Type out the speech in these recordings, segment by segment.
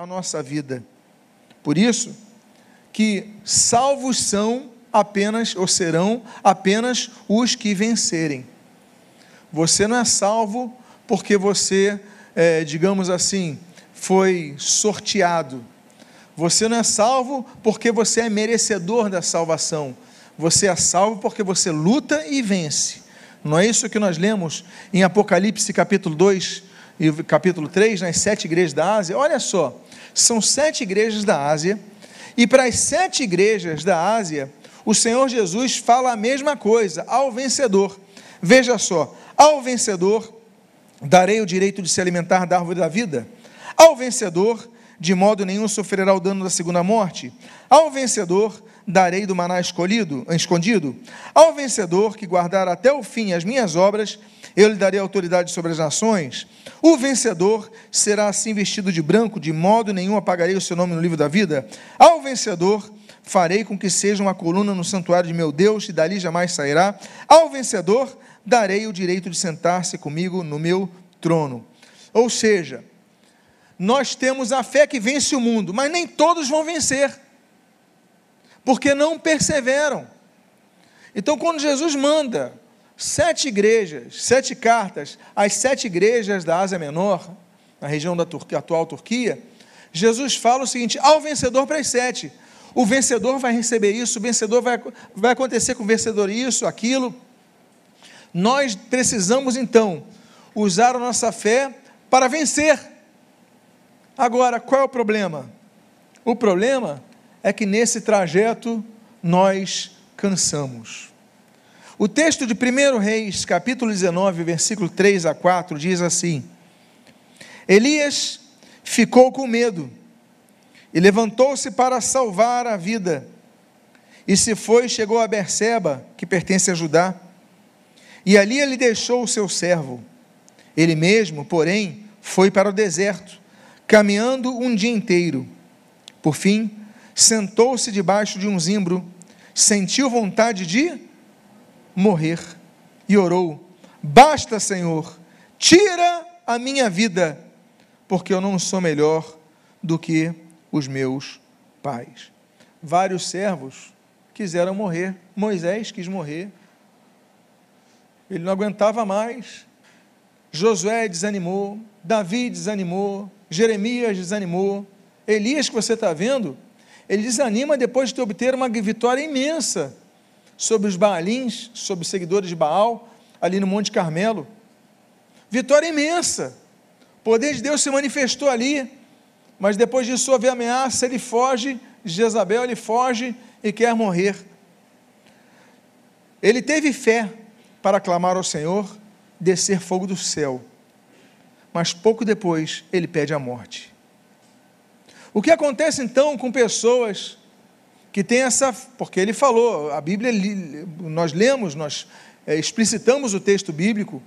a nossa vida. Por isso que salvos são apenas ou serão apenas os que vencerem. Você não é salvo porque você, é, digamos assim, foi sorteado. Você não é salvo porque você é merecedor da salvação. Você é salvo porque você luta e vence. Não é isso que nós lemos em Apocalipse capítulo 2 e capítulo 3, nas sete igrejas da Ásia? Olha só, são sete igrejas da Ásia, e para as sete igrejas da Ásia, o Senhor Jesus fala a mesma coisa, ao vencedor. Veja só, ao vencedor darei o direito de se alimentar da árvore da vida. Ao vencedor, de modo nenhum sofrerá o dano da segunda morte. Ao vencedor, darei do maná escolhido, escondido. Ao vencedor que guardar até o fim as minhas obras, eu lhe darei autoridade sobre as nações. O vencedor será assim vestido de branco, de modo nenhum apagarei o seu nome no livro da vida. Ao vencedor farei com que seja uma coluna no santuário de meu Deus, e dali jamais sairá. Ao vencedor darei o direito de sentar-se comigo no meu trono. Ou seja, nós temos a fé que vence o mundo, mas nem todos vão vencer porque não perseveram. Então, quando Jesus manda sete igrejas, sete cartas às sete igrejas da Ásia Menor, na região da Turquia, atual Turquia, Jesus fala o seguinte: ao vencedor para as sete. O vencedor vai receber isso, o vencedor vai, vai acontecer com o vencedor isso, aquilo. Nós precisamos então usar a nossa fé para vencer. Agora, qual é o problema? O problema é que nesse trajeto nós cansamos. O texto de 1 Reis, capítulo 19, versículo 3 a 4, diz assim: Elias ficou com medo e levantou-se para salvar a vida. E se foi, chegou a Berseba, que pertence a Judá. E ali ele deixou o seu servo. Ele mesmo, porém, foi para o deserto, caminhando um dia inteiro. Por fim, sentou-se debaixo de um zimbro, sentiu vontade de morrer e orou: Basta, Senhor, tira a minha vida, porque eu não sou melhor do que os meus pais. Vários servos quiseram morrer. Moisés quis morrer. Ele não aguentava mais. Josué desanimou, Davi desanimou, Jeremias desanimou. Elias, que você está vendo, ele desanima depois de obter uma vitória imensa sobre os Baalins, sobre os seguidores de Baal, ali no Monte Carmelo. Vitória imensa. O poder de Deus se manifestou ali, mas depois disso houve ameaça, ele foge, Jezabel ele foge e quer morrer. Ele teve fé para clamar ao Senhor, descer fogo do céu, mas pouco depois ele pede a morte. O que acontece então com pessoas que têm essa. Porque ele falou, a Bíblia, nós lemos, nós é, explicitamos o texto bíblico,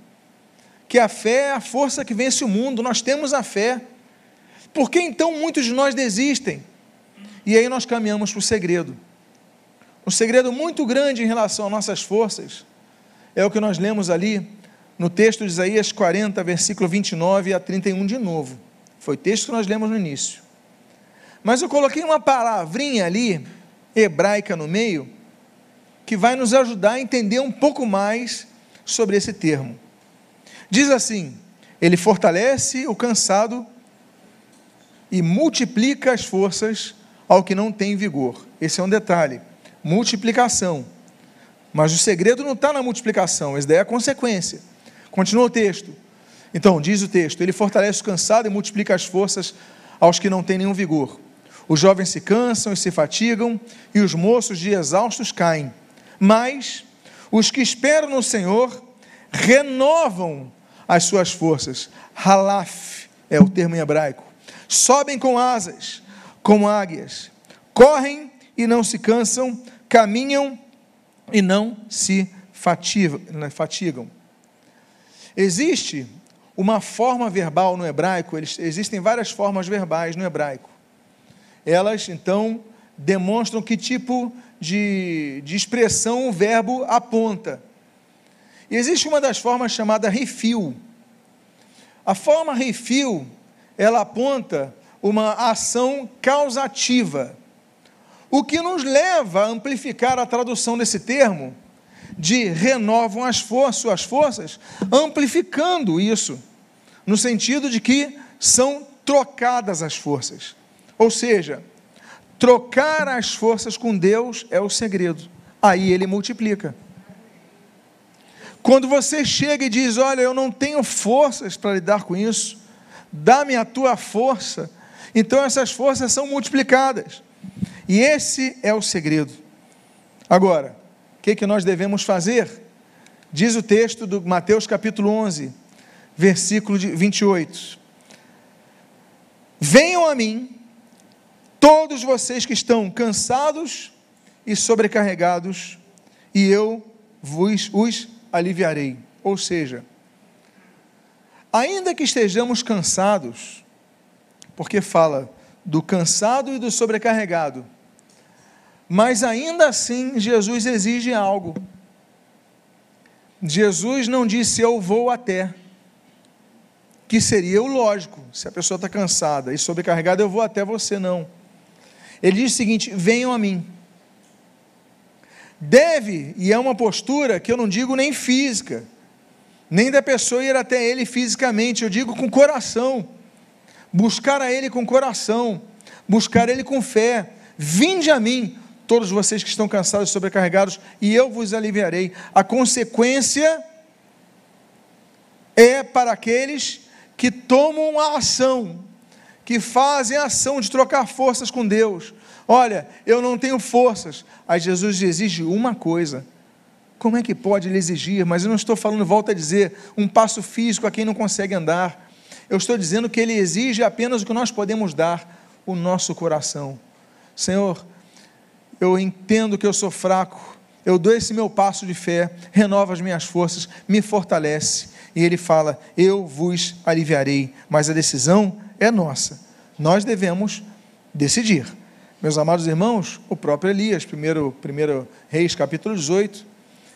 que a fé é a força que vence o mundo, nós temos a fé. Por que então muitos de nós desistem? E aí nós caminhamos para o segredo. Um segredo muito grande em relação às nossas forças é o que nós lemos ali no texto de Isaías 40, versículo 29 a 31 de novo. Foi o texto que nós lemos no início. Mas eu coloquei uma palavrinha ali, hebraica no meio, que vai nos ajudar a entender um pouco mais sobre esse termo. Diz assim: ele fortalece o cansado e multiplica as forças ao que não tem vigor. Esse é um detalhe. Multiplicação. Mas o segredo não está na multiplicação, essa daí é a consequência. Continua o texto. Então, diz o texto: ele fortalece o cansado e multiplica as forças aos que não têm nenhum vigor. Os jovens se cansam e se fatigam, e os moços de exaustos caem. Mas os que esperam no Senhor renovam as suas forças. Halaf é o termo em hebraico. Sobem com asas, como águias. Correm e não se cansam, caminham e não se fatigam. Existe uma forma verbal no hebraico, existem várias formas verbais no hebraico elas então demonstram que tipo de, de expressão o verbo aponta. E existe uma das formas chamada refil. A forma refil, ela aponta uma ação causativa. O que nos leva a amplificar a tradução desse termo de renovam as forças, suas forças, amplificando isso, no sentido de que são trocadas as forças. Ou seja, trocar as forças com Deus é o segredo. Aí ele multiplica. Quando você chega e diz: Olha, eu não tenho forças para lidar com isso, dá-me a tua força, então essas forças são multiplicadas. E esse é o segredo. Agora, o que, que nós devemos fazer? Diz o texto do Mateus capítulo 11, versículo 28. Venham a mim, todos vocês que estão cansados e sobrecarregados, e eu vos os aliviarei. Ou seja, ainda que estejamos cansados, porque fala do cansado e do sobrecarregado, mas ainda assim Jesus exige algo. Jesus não disse eu vou até, que seria o lógico, se a pessoa está cansada e sobrecarregada, eu vou até você, não. Ele diz o seguinte: venham a mim. Deve, e é uma postura que eu não digo nem física, nem da pessoa ir até ele fisicamente, eu digo com coração. Buscar a ele com coração, buscar ele com fé. Vinde a mim, todos vocês que estão cansados e sobrecarregados, e eu vos aliviarei. A consequência é para aqueles que tomam a ação, que fazem a ação de trocar forças com Deus. Olha, eu não tenho forças. Aí Jesus exige uma coisa. Como é que pode ele exigir? Mas eu não estou falando, volta a dizer, um passo físico a quem não consegue andar. Eu estou dizendo que ele exige apenas o que nós podemos dar, o nosso coração. Senhor, eu entendo que eu sou fraco, eu dou esse meu passo de fé, renova as minhas forças, me fortalece. E ele fala: Eu vos aliviarei, mas a decisão é nossa. Nós devemos decidir. Meus amados irmãos, o próprio Elias, primeiro, primeiro Reis, capítulo 18,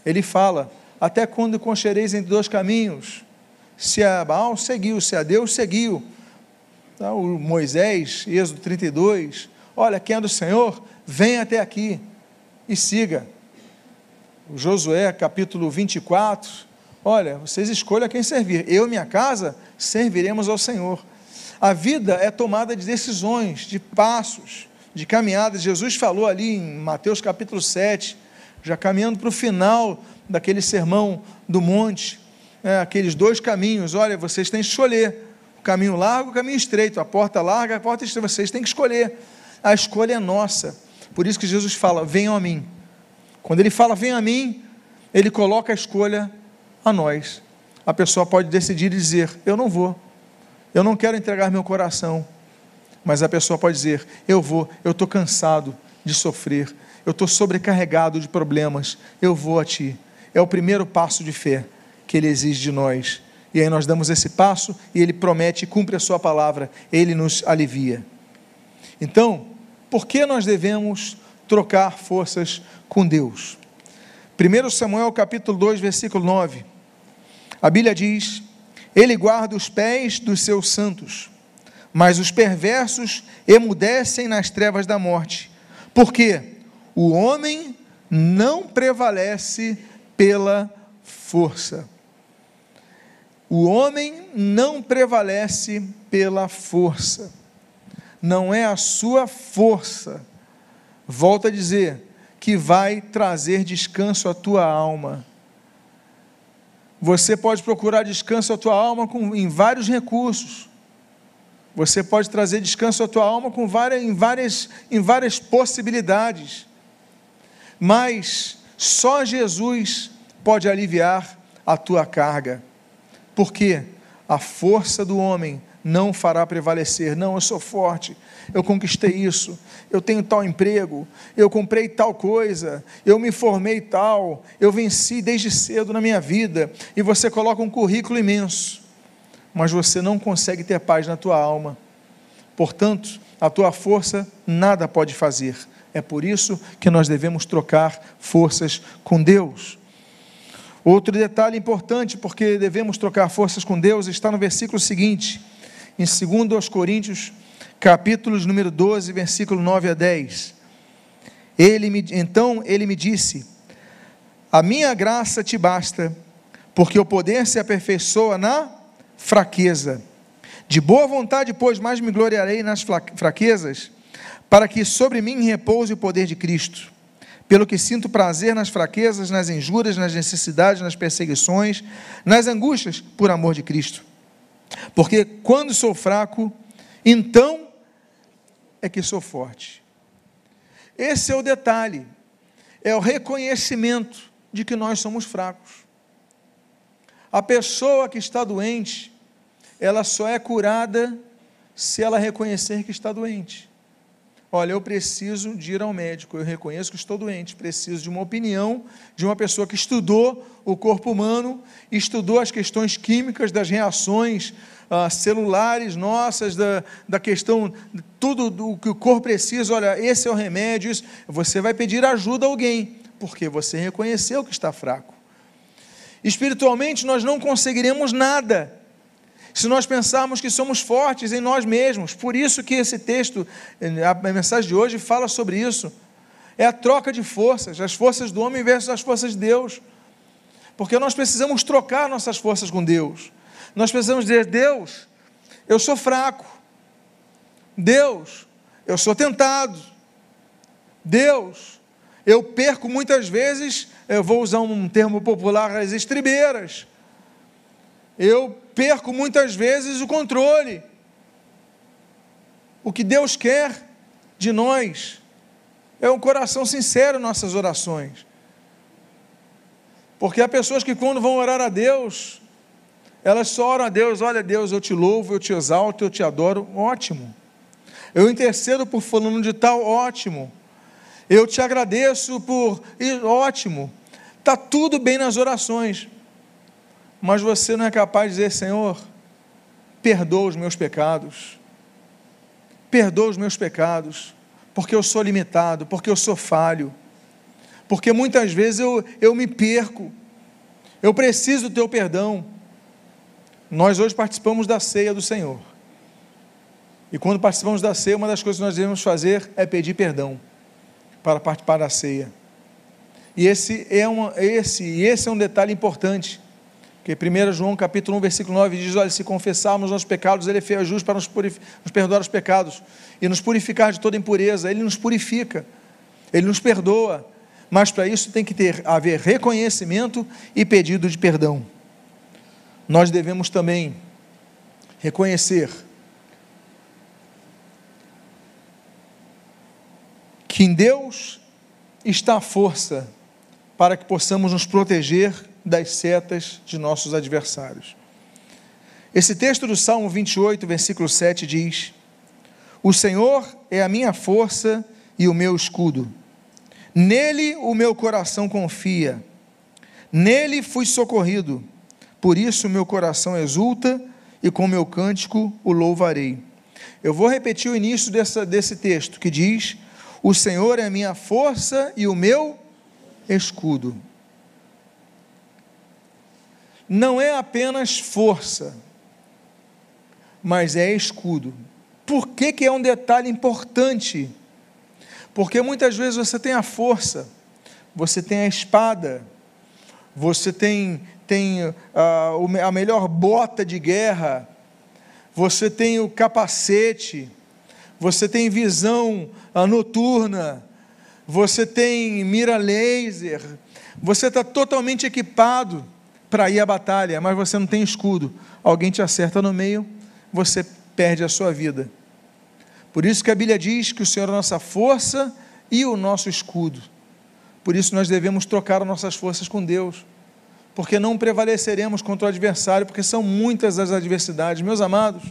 ele fala: Até quando conchereis entre dois caminhos? Se a Baal seguiu, se a Deus seguiu. Tá, o Moisés, Êxodo 32, olha, quem é do Senhor, vem até aqui e siga. O Josué, capítulo 24, olha, vocês escolham quem servir. Eu e minha casa serviremos ao Senhor. A vida é tomada de decisões, de passos, de caminhadas. Jesus falou ali em Mateus capítulo 7, já caminhando para o final daquele sermão do monte, é, aqueles dois caminhos. Olha, vocês têm que escolher o caminho largo, o caminho estreito, a porta larga, a porta estreita. Vocês têm que escolher. A escolha é nossa. Por isso que Jesus fala: venham a mim. Quando ele fala venham a mim, ele coloca a escolha a nós. A pessoa pode decidir e dizer: eu não vou. Eu não quero entregar meu coração. Mas a pessoa pode dizer: eu vou, eu estou cansado de sofrer, eu estou sobrecarregado de problemas, eu vou a ti. É o primeiro passo de fé que ele exige de nós. E aí nós damos esse passo e ele promete e cumpre a sua palavra, ele nos alivia. Então, por que nós devemos trocar forças com Deus? 1 Samuel capítulo 2, versículo 9. A Bíblia diz: Ele guarda os pés dos seus santos, mas os perversos emudecem nas trevas da morte. Porque o homem não prevalece pela força. O homem não prevalece pela força não é a sua força, volta a dizer, que vai trazer descanso à tua alma. Você pode procurar descanso à tua alma com, em vários recursos. Você pode trazer descanso à tua alma com várias, em, várias, em várias possibilidades. Mas só Jesus pode aliviar a tua carga. Porque a força do homem não fará prevalecer. Não, eu sou forte, eu conquistei isso, eu tenho tal emprego, eu comprei tal coisa, eu me formei tal, eu venci desde cedo na minha vida. E você coloca um currículo imenso, mas você não consegue ter paz na tua alma. Portanto, a tua força nada pode fazer. É por isso que nós devemos trocar forças com Deus. Outro detalhe importante, porque devemos trocar forças com Deus, está no versículo seguinte em 2 Coríntios, capítulos número 12, versículo 9 a 10. Ele me, então ele me disse: A minha graça te basta, porque o poder se aperfeiçoa na fraqueza. De boa vontade, pois, mais me gloriarei nas fraquezas, para que sobre mim repouse o poder de Cristo. Pelo que sinto prazer nas fraquezas, nas injúrias, nas necessidades, nas perseguições, nas angústias, por amor de Cristo. Porque quando sou fraco, então é que sou forte. Esse é o detalhe, é o reconhecimento de que nós somos fracos. A pessoa que está doente, ela só é curada se ela reconhecer que está doente. Olha, eu preciso de ir ao médico, eu reconheço que estou doente, preciso de uma opinião de uma pessoa que estudou o corpo humano, estudou as questões químicas das reações ah, celulares nossas, da, da questão, tudo do que o corpo precisa, olha, esse é o remédio, isso. você vai pedir ajuda a alguém, porque você reconheceu que está fraco. Espiritualmente, nós não conseguiremos nada se nós pensarmos que somos fortes em nós mesmos. Por isso que esse texto, a mensagem de hoje fala sobre isso. É a troca de forças, as forças do homem versus as forças de Deus. Porque nós precisamos trocar nossas forças com Deus. Nós precisamos dizer: Deus, eu sou fraco. Deus, eu sou tentado. Deus, eu perco muitas vezes, eu vou usar um termo popular, as estribeiras. Eu perco muitas vezes o controle. O que Deus quer de nós é um coração sincero em nossas orações. Porque há pessoas que, quando vão orar a Deus, elas só oram a Deus: olha, Deus, eu te louvo, eu te exalto, eu te adoro. Ótimo. Eu intercedo por fulano de tal, ótimo. Eu te agradeço por. Ótimo. Está tudo bem nas orações mas você não é capaz de dizer: Senhor, perdoa os meus pecados, perdoa os meus pecados, porque eu sou limitado, porque eu sou falho, porque muitas vezes eu, eu me perco, eu preciso do teu perdão. Nós hoje participamos da ceia do Senhor. E quando participamos da ceia, uma das coisas que nós devemos fazer é pedir perdão para participar da ceia. E esse é, uma, esse, esse é um detalhe importante porque 1 João capítulo 1, versículo 9 diz: Olha, se confessarmos nossos pecados, Ele é fiel e justo para nos, nos perdoar os pecados e nos purificar de toda impureza. Ele nos purifica, Ele nos perdoa. Mas para isso tem que ter, haver reconhecimento e pedido de perdão. Nós devemos também reconhecer que em Deus está a força para que possamos nos proteger das setas de nossos adversários. Esse texto do Salmo 28, versículo 7 diz: O Senhor é a minha força e o meu escudo. Nele o meu coração confia. Nele fui socorrido. Por isso o meu coração exulta e com meu cântico o louvarei. Eu vou repetir o início dessa, desse texto que diz: O Senhor é a minha força e o meu escudo não é apenas força, mas é escudo. Por que, que é um detalhe importante? Porque muitas vezes você tem a força, você tem a espada, você tem, tem a, ah, a melhor bota de guerra, você tem o capacete, você tem visão ah, noturna, você tem mira laser, você está totalmente equipado para ir à batalha, mas você não tem escudo, alguém te acerta no meio, você perde a sua vida. Por isso que a Bíblia diz que o Senhor é a nossa força e o nosso escudo. Por isso nós devemos trocar as nossas forças com Deus, porque não prevaleceremos contra o adversário, porque são muitas as adversidades. Meus amados,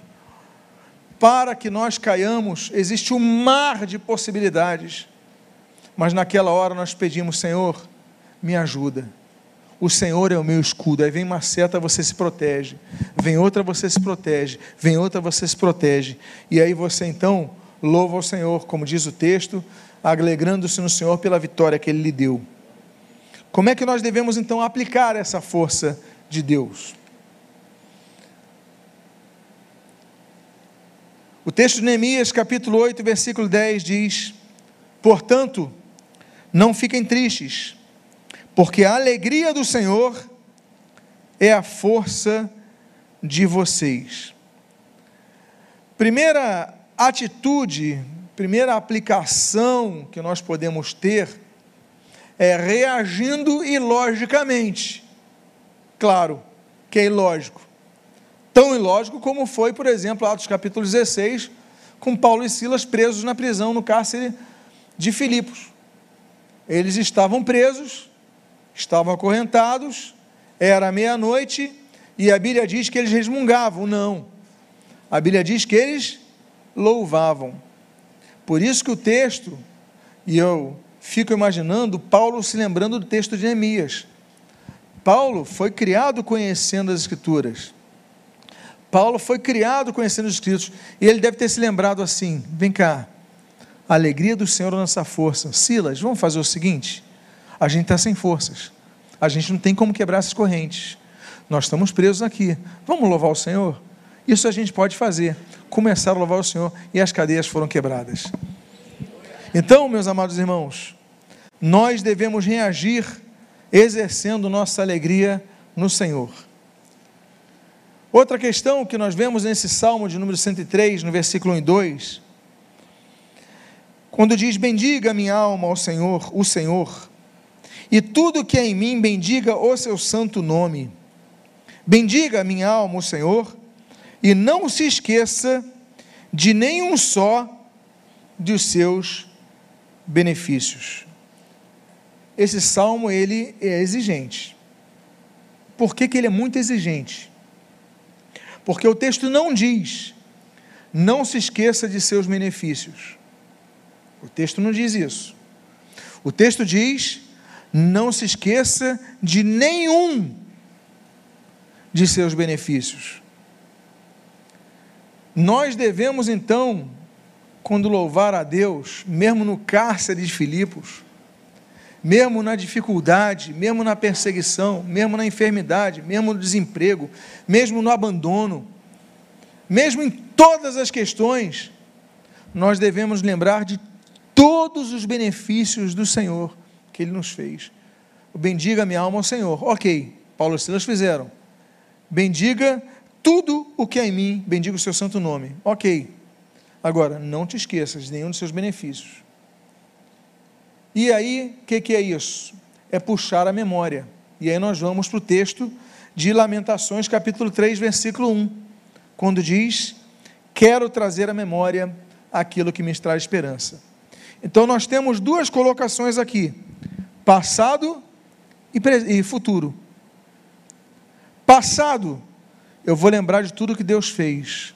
para que nós caiamos, existe um mar de possibilidades, mas naquela hora nós pedimos, Senhor, me ajuda o Senhor é o meu escudo. Aí vem uma seta, você se protege. Vem outra, você se protege. Vem outra, você se protege. E aí você então louva ao Senhor, como diz o texto, alegrando-se no Senhor pela vitória que Ele lhe deu. Como é que nós devemos então aplicar essa força de Deus? O texto de Neemias, capítulo 8, versículo 10 diz: Portanto, não fiquem tristes, porque a alegria do Senhor é a força de vocês. Primeira atitude, primeira aplicação que nós podemos ter é reagindo ilogicamente. Claro que é ilógico. Tão ilógico como foi, por exemplo, Atos capítulo 16, com Paulo e Silas presos na prisão no cárcere de Filipos. Eles estavam presos, estavam acorrentados, era meia-noite e a Bíblia diz que eles resmungavam. Não. A Bíblia diz que eles louvavam. Por isso que o texto, e eu fico imaginando Paulo se lembrando do texto de Neemias. Paulo foi criado conhecendo as Escrituras. Paulo foi criado conhecendo os Escritos. E ele deve ter se lembrado assim: vem cá, a alegria do Senhor é nossa força. Silas, vamos fazer o seguinte: a gente está sem forças. A gente não tem como quebrar essas correntes. Nós estamos presos aqui. Vamos louvar o Senhor? Isso a gente pode fazer. Começar a louvar o Senhor e as cadeias foram quebradas. Então, meus amados irmãos, nós devemos reagir exercendo nossa alegria no Senhor. Outra questão que nós vemos nesse Salmo de número 103, no versículo 1 e 2, quando diz: Bendiga minha alma ao Senhor, o Senhor, e tudo que é em mim, bendiga o seu santo nome. Bendiga minha alma o Senhor, e não se esqueça de nenhum só dos seus benefícios. Esse salmo ele é exigente. Por que, que ele é muito exigente? Porque o texto não diz, não se esqueça de seus benefícios. O texto não diz isso. O texto diz, não se esqueça de nenhum de seus benefícios. Nós devemos então, quando louvar a Deus, mesmo no cárcere de Filipos, mesmo na dificuldade, mesmo na perseguição, mesmo na enfermidade, mesmo no desemprego, mesmo no abandono, mesmo em todas as questões, nós devemos lembrar de todos os benefícios do Senhor que Ele nos fez. Bendiga minha alma ao Senhor. Ok, Paulo e Silas fizeram. Bendiga tudo o que é em mim, bendiga o seu santo nome. Ok. Agora, não te esqueças de nenhum dos seus benefícios. E aí, o que, que é isso? É puxar a memória. E aí nós vamos para o texto de Lamentações, capítulo 3, versículo 1, quando diz: Quero trazer à memória aquilo que me traz esperança. Então nós temos duas colocações aqui: passado e, futuro. Passado, eu vou lembrar de tudo que Deus fez.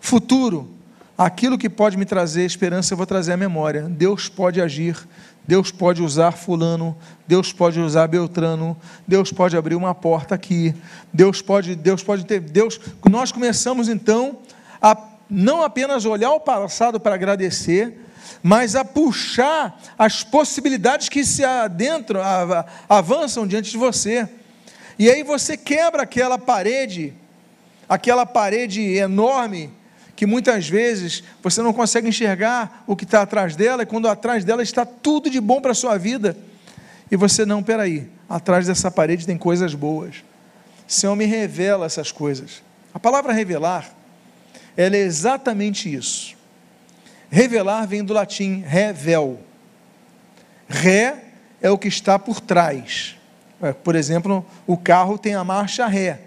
Futuro, aquilo que pode me trazer esperança, eu vou trazer à memória. Deus pode agir, Deus pode usar fulano, Deus pode usar Beltrano, Deus pode abrir uma porta aqui, Deus pode, Deus pode ter, Deus, nós começamos então a não apenas olhar o passado para agradecer, mas a puxar as possibilidades que se adentram, avançam diante de você. E aí você quebra aquela parede, aquela parede enorme que muitas vezes você não consegue enxergar o que está atrás dela, e quando atrás dela está tudo de bom para a sua vida, e você não, peraí, atrás dessa parede tem coisas boas. O Senhor me revela essas coisas. A palavra revelar, ela é exatamente isso. Revelar vem do latim revel. Ré é o que está por trás. É, por exemplo, o carro tem a marcha ré,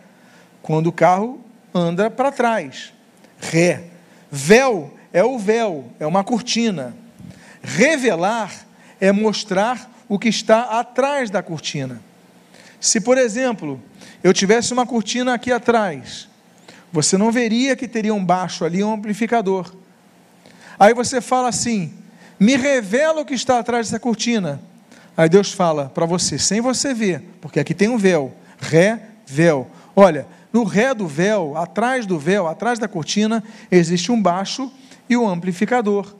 quando o carro anda para trás ré. Véu é o véu, é uma cortina. Revelar é mostrar o que está atrás da cortina. Se, por exemplo, eu tivesse uma cortina aqui atrás, você não veria que teria um baixo ali, um amplificador. Aí você fala assim: me revela o que está atrás dessa cortina. Aí Deus fala para você, sem você ver, porque aqui tem um véu, ré, véu. Olha, no ré do véu, atrás do véu, atrás da cortina, existe um baixo e um amplificador.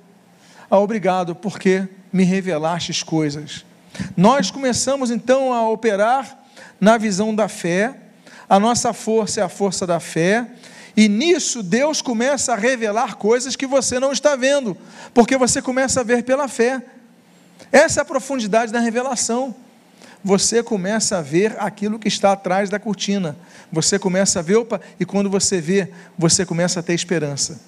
Ah, obrigado, porque me revelastes coisas. Nós começamos então a operar na visão da fé, a nossa força é a força da fé, E nisso Deus começa a revelar coisas que você não está vendo, porque você começa a ver pela fé. Essa é a profundidade da revelação. Você começa a ver aquilo que está atrás da cortina. Você começa a ver, opa, e quando você vê, você começa a ter esperança.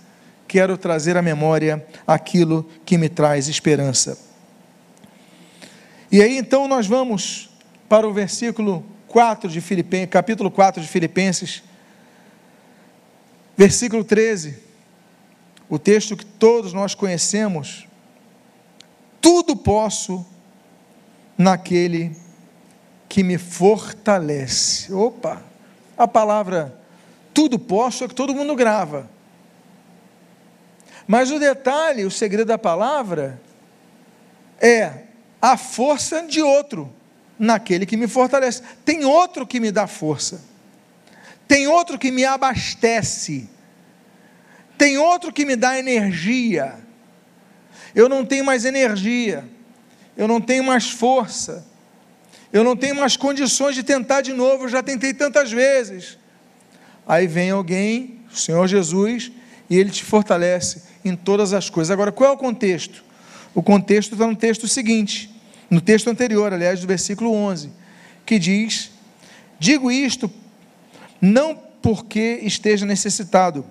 Quero trazer à memória aquilo que me traz esperança. E aí então nós vamos para o versículo 4 de Filipenses, capítulo 4 de Filipenses, versículo 13. O texto que todos nós conhecemos. Tudo posso naquele que me fortalece. Opa! A palavra tudo posso é que todo mundo grava. Mas o detalhe, o segredo da palavra é a força de outro naquele que me fortalece. Tem outro que me dá força. Tem outro que me abastece. Tem outro que me dá energia. Eu não tenho mais energia. Eu não tenho mais força. Eu não tenho mais condições de tentar de novo. Eu já tentei tantas vezes. Aí vem alguém, o Senhor Jesus, e ele te fortalece em todas as coisas. Agora, qual é o contexto? O contexto está no texto seguinte no texto anterior, aliás, do versículo 11, que diz: Digo isto não porque esteja necessitado,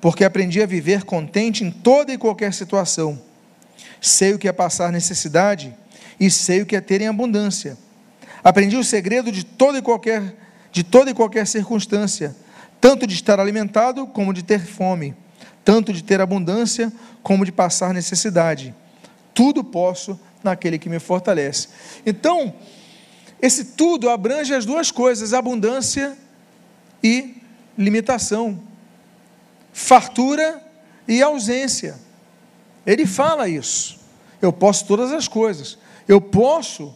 porque aprendi a viver contente em toda e qualquer situação. Sei o que é passar necessidade e sei o que é ter em abundância. Aprendi o segredo de toda e qualquer de toda e qualquer circunstância, tanto de estar alimentado como de ter fome, tanto de ter abundância como de passar necessidade. Tudo posso naquele que me fortalece. Então, esse tudo abrange as duas coisas: abundância e limitação, fartura e ausência. Ele fala isso. Eu posso todas as coisas. Eu posso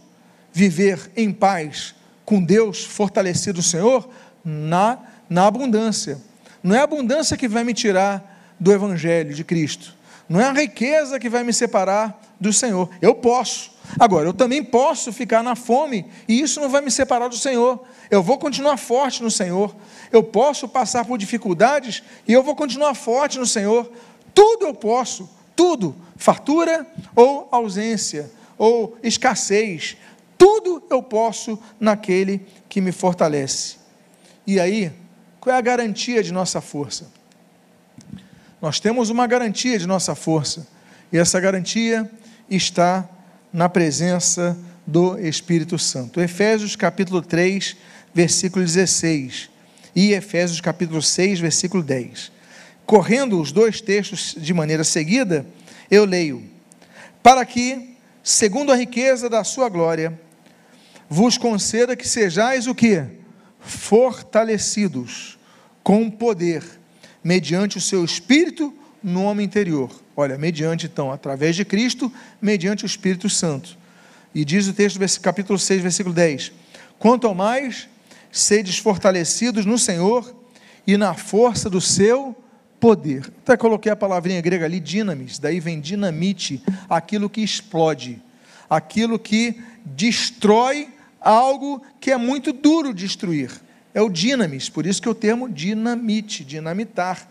viver em paz com Deus, fortalecido o Senhor, na, na abundância. Não é a abundância que vai me tirar do Evangelho de Cristo. Não é a riqueza que vai me separar do Senhor. Eu posso. Agora, eu também posso ficar na fome e isso não vai me separar do Senhor. Eu vou continuar forte no Senhor. Eu posso passar por dificuldades e eu vou continuar forte no Senhor. Tudo eu posso, tudo, fartura ou ausência ou escassez, tudo eu posso naquele que me fortalece. E aí, qual é a garantia de nossa força? Nós temos uma garantia de nossa força, e essa garantia está na presença do Espírito Santo. Efésios capítulo 3, versículo 16 e Efésios capítulo 6, versículo 10. Correndo os dois textos de maneira seguida, eu leio: Para que, segundo a riqueza da sua glória, vos conceda que sejais o que? Fortalecidos com poder, mediante o seu espírito no homem interior Olha, mediante então, através de Cristo, mediante o Espírito Santo. E diz o texto, capítulo 6, versículo 10: Quanto ao mais, sedes fortalecidos no Senhor e na força do seu poder. Até coloquei a palavrinha grega ali, dinamis, daí vem dinamite, aquilo que explode, aquilo que destrói algo que é muito duro destruir. É o dinamis, por isso que o termo dinamite, dinamitar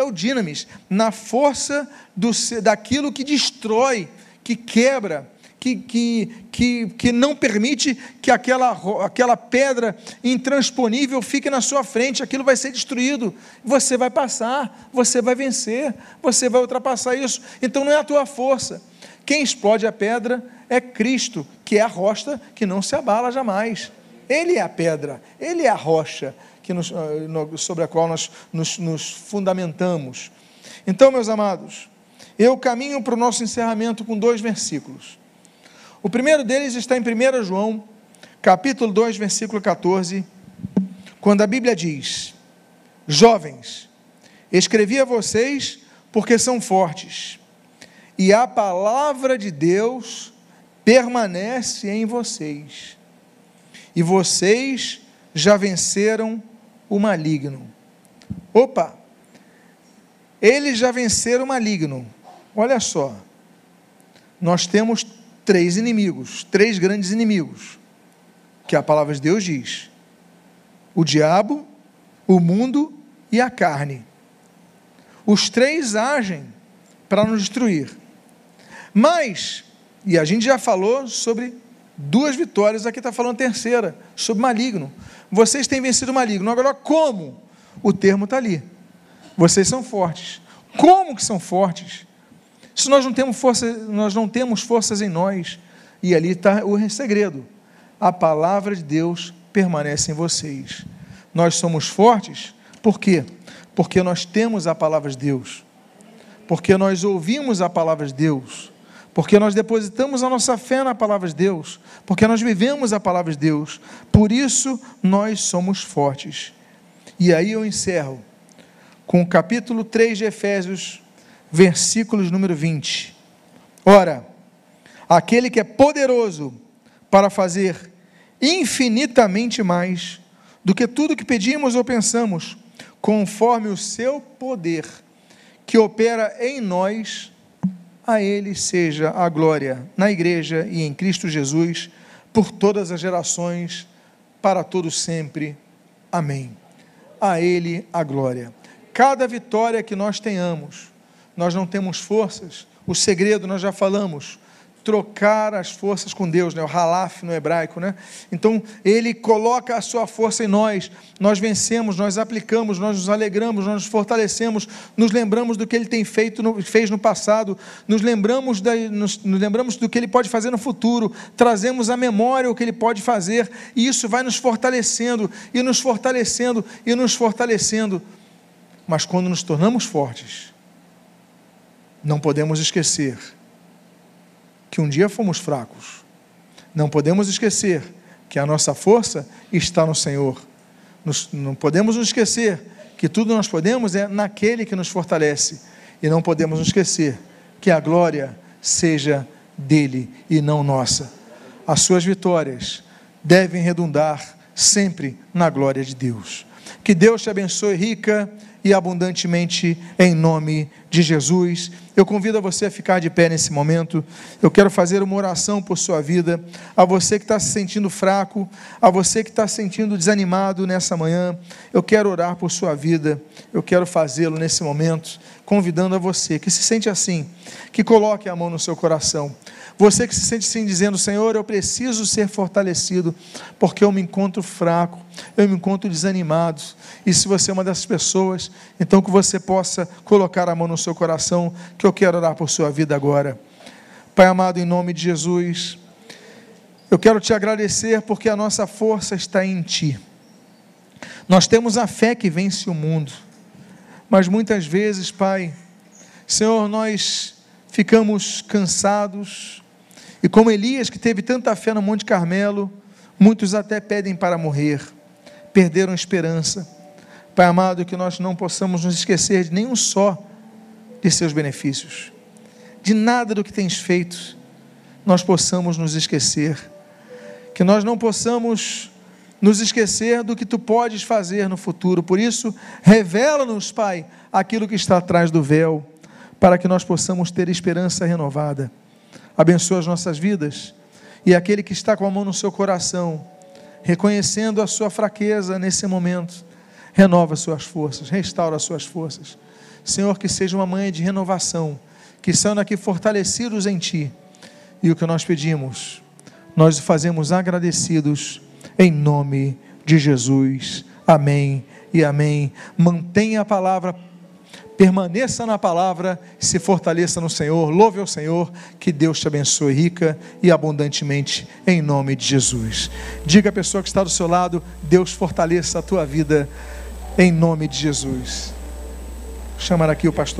é o dinamis, na força do, daquilo que destrói, que quebra, que, que, que, que não permite que aquela, aquela pedra intransponível fique na sua frente, aquilo vai ser destruído, você vai passar, você vai vencer, você vai ultrapassar isso. Então não é a tua força. Quem explode a pedra é Cristo, que é a rocha que não se abala jamais. Ele é a pedra, ele é a rocha que nos, ah, sobre a qual nós nos, nos fundamentamos. Então, meus amados, eu caminho para o nosso encerramento com dois versículos. O primeiro deles está em 1 João, capítulo 2, versículo 14, quando a Bíblia diz: Jovens, escrevi a vocês porque são fortes, e a palavra de Deus permanece em vocês, e vocês já venceram o maligno. Opa! Eles já venceram o maligno. Olha só. Nós temos três inimigos, três grandes inimigos, que a palavra de Deus diz: o diabo, o mundo e a carne. os três agem para nos destruir. Mas, e a gente já falou sobre duas vitórias, aqui está falando terceira, sobre maligno. Vocês têm vencido o maligno. Agora, como? O termo está ali. Vocês são fortes. Como que são fortes? Se nós não temos força, nós não temos forças em nós. E ali está o segredo. A palavra de Deus permanece em vocês. Nós somos fortes, por quê? Porque nós temos a palavra de Deus. Porque nós ouvimos a palavra de Deus. Porque nós depositamos a nossa fé na palavra de Deus. Porque nós vivemos a palavra de Deus. Por isso nós somos fortes. E aí eu encerro com o capítulo 3 de Efésios, versículos número 20. Ora, aquele que é poderoso para fazer infinitamente mais do que tudo que pedimos ou pensamos, conforme o seu poder que opera em nós, a Ele seja a glória na igreja e em Cristo Jesus, por todas as gerações, para todos sempre. Amém. A Ele a glória. Cada vitória que nós tenhamos, nós não temos forças, o segredo nós já falamos, trocar as forças com Deus, né? o halaf no hebraico. Né? Então, ele coloca a sua força em nós, nós vencemos, nós aplicamos, nós nos alegramos, nós nos fortalecemos, nos lembramos do que ele tem feito, no, fez no passado, nos lembramos, da, nos, nos lembramos do que ele pode fazer no futuro, trazemos à memória o que ele pode fazer, e isso vai nos fortalecendo, e nos fortalecendo, e nos fortalecendo. Mas quando nos tornamos fortes, não podemos esquecer que um dia fomos fracos. Não podemos esquecer que a nossa força está no Senhor. Nos, não podemos nos esquecer que tudo nós podemos é naquele que nos fortalece. E não podemos nos esquecer que a glória seja dele e não nossa. As suas vitórias devem redundar sempre na glória de Deus. Que Deus te abençoe rica e abundantemente em nome de Jesus. Eu convido a você a ficar de pé nesse momento. Eu quero fazer uma oração por sua vida. A você que está se sentindo fraco, a você que está se sentindo desanimado nessa manhã, eu quero orar por sua vida. Eu quero fazê-lo nesse momento, convidando a você que se sente assim, que coloque a mão no seu coração. Você que se sente assim, dizendo: Senhor, eu preciso ser fortalecido, porque eu me encontro fraco, eu me encontro desanimado. E se você é uma dessas pessoas, então que você possa colocar a mão no seu coração, que eu quero orar por sua vida agora. Pai amado, em nome de Jesus, eu quero te agradecer porque a nossa força está em Ti. Nós temos a fé que vence o mundo, mas muitas vezes, Pai, Senhor, nós ficamos cansados, e como Elias, que teve tanta fé no Monte Carmelo, muitos até pedem para morrer, perderam esperança. Pai amado, que nós não possamos nos esquecer de nenhum só de seus benefícios, de nada do que tens feito, nós possamos nos esquecer, que nós não possamos nos esquecer do que tu podes fazer no futuro. Por isso, revela-nos, Pai, aquilo que está atrás do véu, para que nós possamos ter esperança renovada abençoa as nossas vidas. E aquele que está com a mão no seu coração, reconhecendo a sua fraqueza nesse momento, renova suas forças, restaura as suas forças. Senhor, que seja uma manhã de renovação, que saiam daqui fortalecidos em Ti. E o que nós pedimos, nós o fazemos agradecidos, em nome de Jesus. Amém e amém. Mantenha a palavra permaneça na palavra, se fortaleça no Senhor, louve ao Senhor, que Deus te abençoe rica e abundantemente, em nome de Jesus. Diga à pessoa que está do seu lado, Deus fortaleça a tua vida, em nome de Jesus. Chamar aqui o pastor.